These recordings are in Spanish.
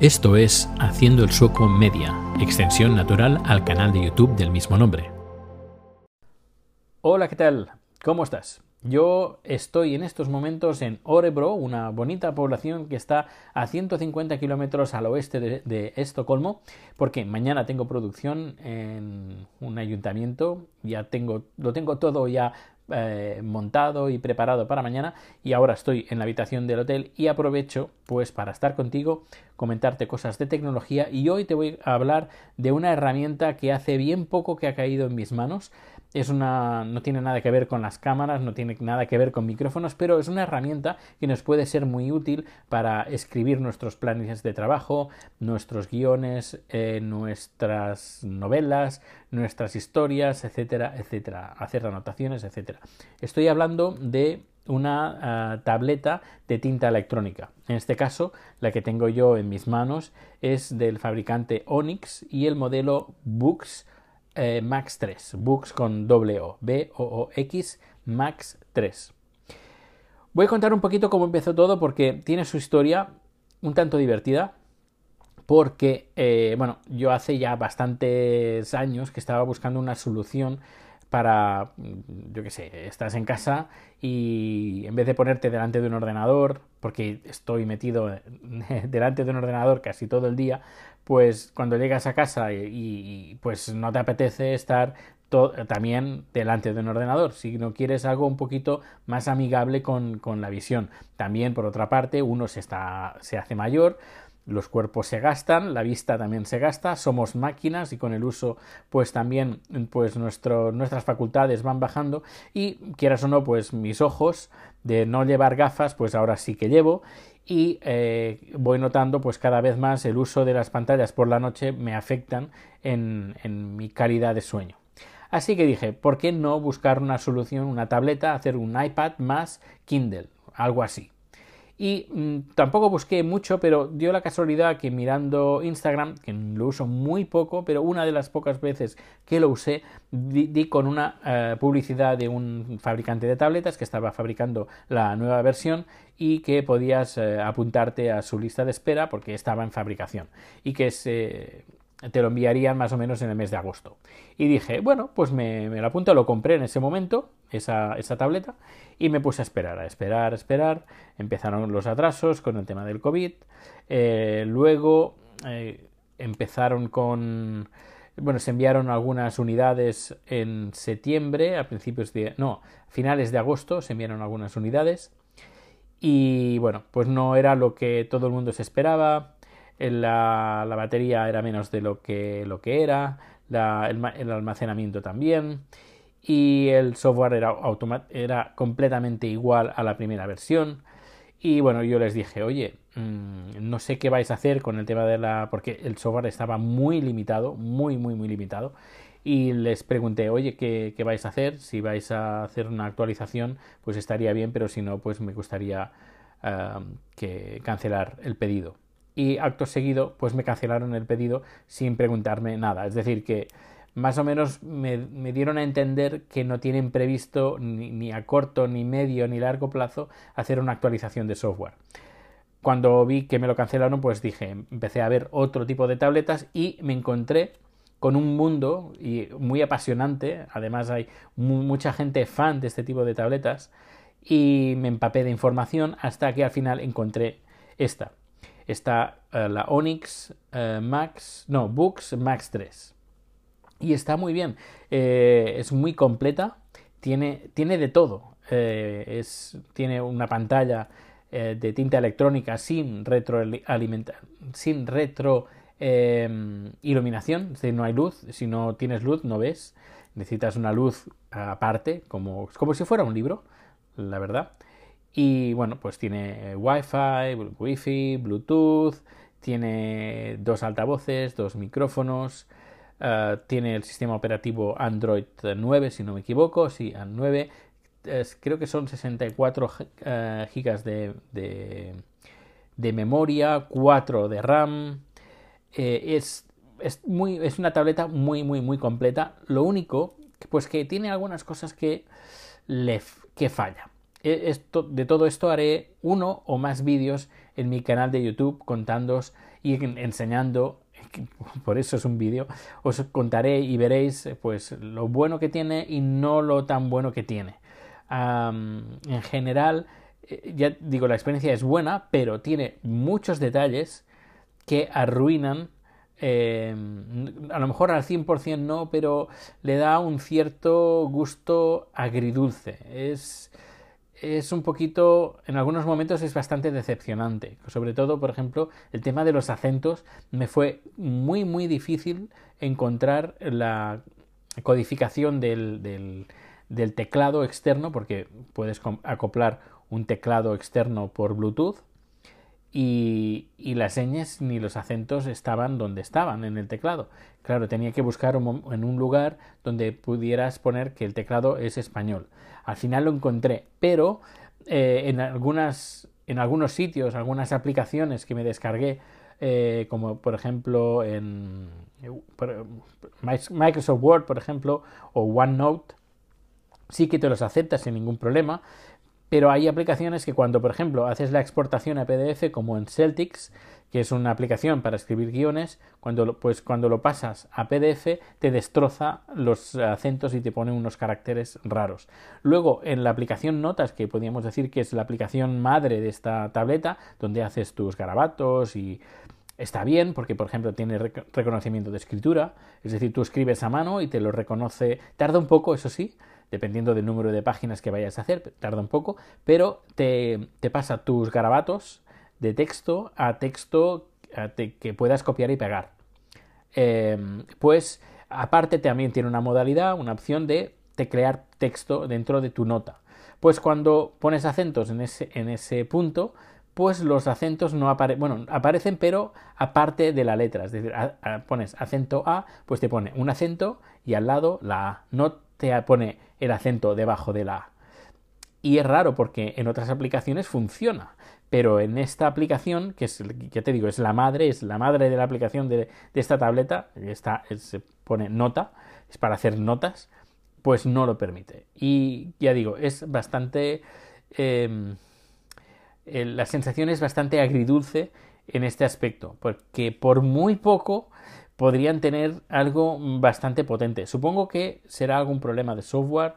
Esto es Haciendo el Sueco Media, extensión natural al canal de YouTube del mismo nombre. Hola, ¿qué tal? ¿Cómo estás? Yo estoy en estos momentos en Orebro, una bonita población que está a 150 kilómetros al oeste de, Estocolmo, porque mañana tengo producción en un ayuntamiento, ya tengo, lo tengo todo ya eh, montado y preparado para mañana y ahora estoy en la habitación del hotel y aprovecho pues para estar contigo, comentarte cosas de tecnología y hoy te voy a hablar de una herramienta que hace bien poco que ha caído en mis manos es una, no tiene nada que ver con las cámaras, no tiene nada que ver con micrófonos, pero es una herramienta que nos puede ser muy útil para escribir nuestros planes de trabajo, nuestros guiones, eh, nuestras novelas, nuestras historias, etcétera, etcétera, hacer anotaciones, etcétera. Estoy hablando de una ah, tableta de tinta electrónica. En este caso, la que tengo yo en mis manos es del fabricante Onyx y el modelo Books eh, Max 3, Books con doble O, B-O-O-X Max 3. Voy a contar un poquito cómo empezó todo porque tiene su historia un tanto divertida. Porque, eh, bueno, yo hace ya bastantes años que estaba buscando una solución para, yo qué sé, estás en casa y en vez de ponerte delante de un ordenador, porque estoy metido delante de un ordenador casi todo el día, pues cuando llegas a casa y, pues no te apetece estar también delante de un ordenador, si no quieres algo un poquito más amigable con, con la visión. También, por otra parte, uno se, está, se hace mayor, los cuerpos se gastan, la vista también se gasta, somos máquinas y con el uso pues también pues nuestras facultades van bajando y quieras o no pues mis ojos de no llevar gafas pues ahora sí que llevo y eh, voy notando pues cada vez más el uso de las pantallas por la noche me afectan en, en mi calidad de sueño. Así que dije, ¿por qué no buscar una solución, una tableta, hacer un iPad más Kindle? Algo así. Y mm, tampoco busqué mucho, pero dio la casualidad que mirando Instagram, que lo uso muy poco, pero una de las pocas veces que lo usé, di, con una eh, publicidad de un fabricante de tabletas que estaba fabricando la nueva versión y que podías eh, apuntarte a su lista de espera porque estaba en fabricación y que se te lo enviarían más o menos en el mes de agosto. Y dije, bueno, pues me, lo apunto, lo compré en ese momento, esa, esa, tableta, y me puse a esperar, a esperar, a esperar. Empezaron los atrasos con el tema del COVID. Eh, luego eh, empezaron con... Bueno, se enviaron algunas unidades en septiembre, a principios de... No, finales de agosto se enviaron algunas unidades. Y bueno, pues no era lo que todo el mundo se esperaba la, la, batería era menos de lo que, lo que era, el, almacenamiento también y el software era, era completamente igual a la primera versión. Y bueno, yo les dije, oye, mm, no sé qué vais a hacer con el tema de la... porque el software estaba muy limitado, muy, muy, muy limitado. Y les pregunté, oye, ¿qué, qué vais a hacer? Si vais a hacer una actualización, pues estaría bien, pero si no, pues me gustaría ah, que cancelar el pedido y acto seguido pues me cancelaron el pedido sin preguntarme nada. Es decir, que más o menos me, dieron a entender que no tienen previsto ni, a corto, ni medio, ni largo plazo hacer una actualización de software. Cuando vi que me lo cancelaron, pues dije, empecé a ver otro tipo de tabletas y me encontré con un mundo y muy apasionante. Además hay mucha gente fan de este tipo de tabletas y me empapé de información hasta que al final encontré esta está eh, la Onyx eh, Max, no, Books Max 3. Y está muy bien, eh, es muy completa, tiene, tiene de todo. es, tiene una pantalla de tinta electrónica sin sin retro iluminación, es decir, no hay luz, si no tienes luz no ves, necesitas una luz aparte, como, como si fuera un libro, la verdad. Y bueno, pues tiene Wi-Fi, Wi-Fi, Bluetooth, tiene dos altavoces, dos micrófonos, eh, tiene el sistema operativo Android 9, si no me equivoco, sí, 9. creo que son 64 uh, gigas de, de, memoria, 4 de RAM. Eh, es, es, muy, es una tableta muy, muy, muy completa. Lo único, pues que tiene algunas cosas que, le, que falla. E, de todo esto haré uno o más vídeos en mi canal de YouTube contándoos y enseñando por eso es un vídeo, os contaré y veréis pues lo bueno que tiene y no lo tan bueno que tiene. en general, eh, ya digo, la experiencia es buena, pero tiene muchos detalles que arruinan em, a lo mejor al 100% no, pero le da un cierto gusto agridulce. Es, es un poquito, en algunos momentos es bastante decepcionante. Sobre todo, por ejemplo, el tema de los acentos me fue muy, muy difícil encontrar la codificación del, del, teclado externo, porque puedes acoplar un teclado externo por Bluetooth y, las señas ni los acentos estaban donde estaban en el teclado. Claro, tenía que buscar en un lugar donde pudieras poner que el teclado es español. Al final lo encontré, pero eh, en, algunas, en algunos sitios, algunas aplicaciones que me descargué, eh, como por ejemplo en Microsoft Word, por ejemplo, o OneNote, sí que te los acepta sin ningún problema, pero hay aplicaciones que cuando, por ejemplo, haces la exportación a PDF, como en Celtics, que es una aplicación para escribir guiones, cuando lo, pues cuando lo pasas a PDF te destroza los acentos y te pone unos caracteres raros. Luego, en la aplicación Notas, que podríamos decir que es la aplicación madre de esta tableta, donde haces tus garabatos y está bien porque, por ejemplo, tiene reconocimiento de escritura, es decir, tú escribes a mano y te lo reconoce, tarda un poco, eso sí, dependiendo del número de páginas que vayas a hacer, tarda un poco, pero te, te pasa tus garabatos de texto a texto que puedas copiar y pegar. Em, pues aparte también tiene una modalidad, una opción de teclear texto dentro de tu nota. Pues cuando pones acentos en ese, en ese punto, pues los acentos no aparecen, bueno, aparecen pero aparte de la letra. Es decir, pones acento A, pues te pone un acento y al lado la A. No te pone el acento debajo de la A. Y es raro porque en otras aplicaciones funciona pero en esta aplicación, que es, ya te digo, es la madre, es la madre de la aplicación de, esta tableta, está, se pone nota, es para hacer notas, pues no lo permite. Y ya digo, es bastante... Em, la sensación es bastante agridulce en este aspecto, porque por muy poco podrían tener algo bastante potente. Supongo que será algún problema de software,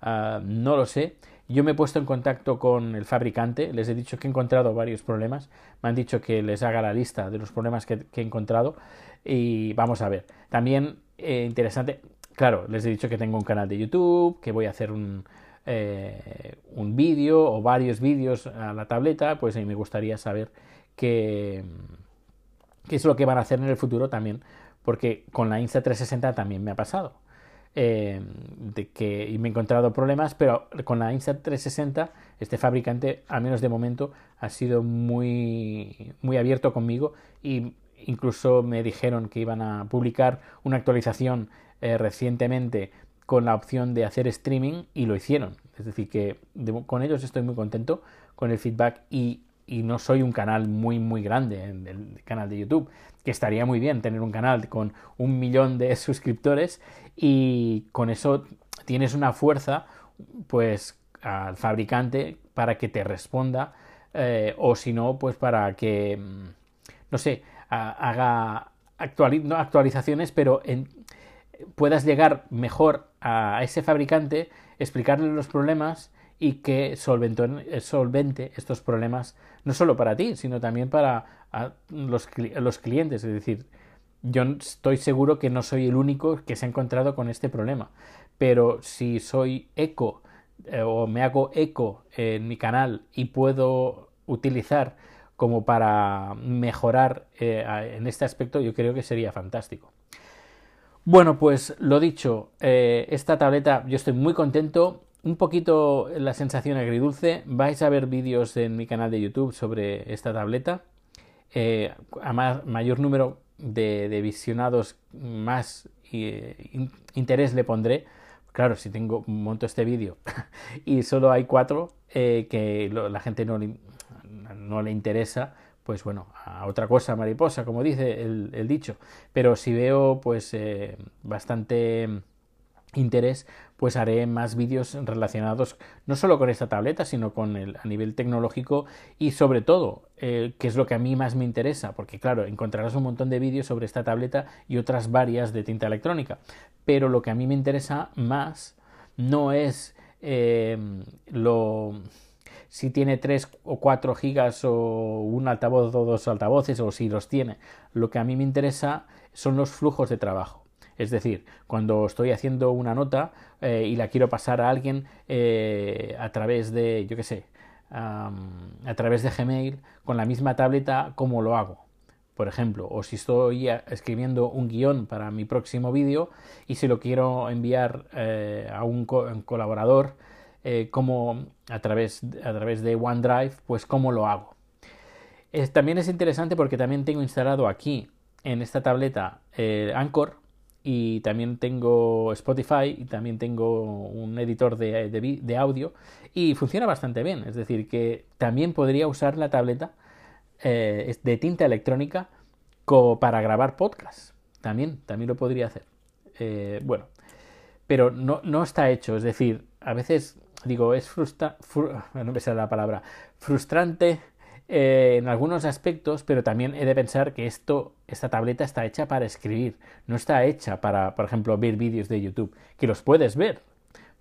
ah, no lo sé, yo me he puesto en contacto con el fabricante, les he dicho que he encontrado varios problemas, me han dicho que les haga la lista de los problemas que, he encontrado y vamos a ver. También eh, interesante, claro, les he dicho que tengo un canal de YouTube, que voy a hacer un, eh, un vídeo o varios vídeos a la tableta, pues me gustaría saber qué, qué es lo que van a hacer en el futuro también, porque con la Insta360 también me ha pasado eh, de que y me he encontrado problemas, pero con la Insta360 este fabricante, al menos de momento, ha sido muy, muy abierto conmigo y incluso me dijeron que iban a publicar una actualización eh, recientemente con la opción de hacer streaming y lo hicieron. Es decir, que con ellos estoy muy contento con el feedback y y no soy un canal muy muy grande en el canal de YouTube, que estaría muy bien tener un canal con un millón de suscriptores y con eso tienes una fuerza pues al fabricante para que te responda eh, o si no pues para que mm, no sé haga actualizaciones pero puedas llegar mejor a ese fabricante explicarle los problemas y que eh, solvente estos problemas no solo para ti, sino también para los, los, clientes. Es decir, yo estoy seguro que no soy el único que se ha encontrado con este problema, pero si soy eco eh, o me hago eco en mi canal y puedo utilizar como para mejorar eh, en este aspecto, yo creo que sería fantástico. Bueno, pues lo dicho, esta tableta yo estoy muy contento un poquito la sensación agridulce. Vais a ver vídeos en mi canal de YouTube sobre esta tableta. Eh, a mayor número de, visionados, más eh, interés le pondré. Claro, si tengo monto este vídeo y solo hay cuatro eh, que la gente no le, no le interesa, pues bueno, a otra cosa mariposa, como dice el dicho. Pero si veo pues bastante interés, pues haré más vídeos relacionados no solo con esta tableta, sino con el a nivel tecnológico y sobre todo, eh, que es lo que a mí más me interesa, porque claro, encontrarás un montón de vídeos sobre esta tableta y otras varias de tinta electrónica, pero lo que a mí me interesa más no es eh, lo si tiene 3 o 4 gigas o un altavoz o dos altavoces o si los tiene. Lo que a mí me interesa son los flujos de trabajo. Es decir, cuando estoy haciendo una nota eh, y la quiero pasar a alguien eh, a través de, yo qué sé, a través de Gmail con la misma tableta, ¿cómo lo hago? Por ejemplo, o si estoy escribiendo un guion para mi próximo vídeo y si lo quiero enviar eh, a un, colaborador como a través, a través de OneDrive, pues cómo lo hago. también es interesante porque también tengo instalado aquí en esta tableta Anchor, y también tengo Spotify y también tengo un editor de, de, audio y funciona bastante bien. Es decir, que también podría usar la tableta eh, de tinta electrónica para grabar podcast. También, también lo podría hacer. Eh, bueno, pero no, no, está hecho. Es decir, a veces digo, es frustra, no me la palabra, frustrante eh, en algunos aspectos, pero también he de pensar que esto, esta tableta está hecha para escribir, no está hecha para, por ejemplo, ver vídeos de YouTube, que los puedes ver.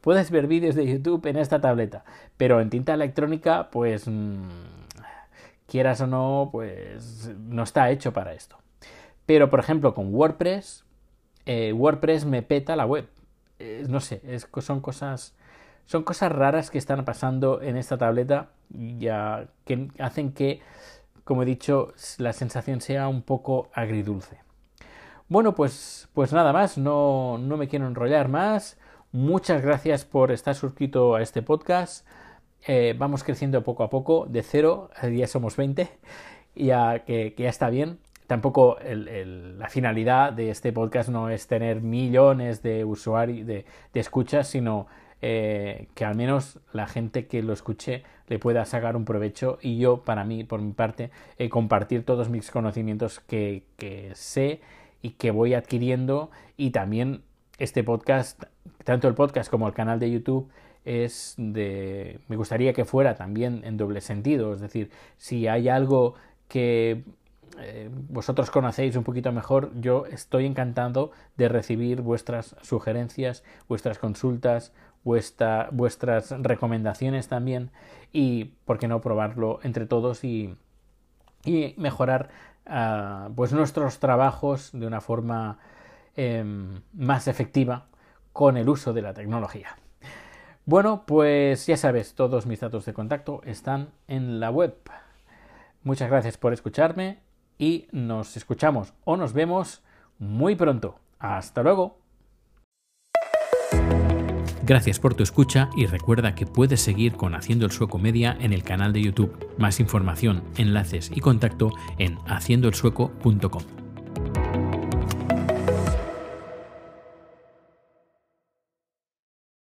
Puedes ver vídeos de YouTube en esta tableta, pero en tinta electrónica, pues mm, quieras o no, pues no está hecho para esto. Pero, por ejemplo, con WordPress, eh, WordPress me peta la web. no sé, son cosas son cosas raras que están pasando en esta tableta ya que hacen que, como he dicho, la sensación sea un poco agridulce. Bueno, pues, pues nada más, no, no me quiero enrollar más. Muchas gracias por estar suscrito a este podcast. Eh, vamos creciendo poco a poco, de cero, ya somos 20, ya que, ya está bien. Tampoco la finalidad de este podcast no es tener millones de usuarios, de, de escuchas, sino eh, que al menos la gente que lo escuche le pueda sacar un provecho y yo, para mí, por mi parte, eh, compartir todos mis conocimientos que, sé y que voy adquiriendo y también este podcast, tanto el podcast como el canal de YouTube, es de. me gustaría que fuera también en doble sentido. Es decir, si hay algo que eh, vosotros conocéis un poquito mejor, yo estoy encantado de recibir vuestras sugerencias, vuestras consultas, vuestras recomendaciones también y, ¿por qué no, probarlo entre todos y, mejorar ah, pues nuestros trabajos de una forma em, más efectiva con el uso de la tecnología. Bueno, pues ya sabes, todos mis datos de contacto están en la web. Muchas gracias por escucharme y nos escuchamos o nos vemos muy pronto. Hasta luego. Gracias por tu escucha y recuerda que puedes seguir con Haciendo el Sueco Media en el canal de YouTube. Más información, enlaces y contacto en haciendoelsueco.com.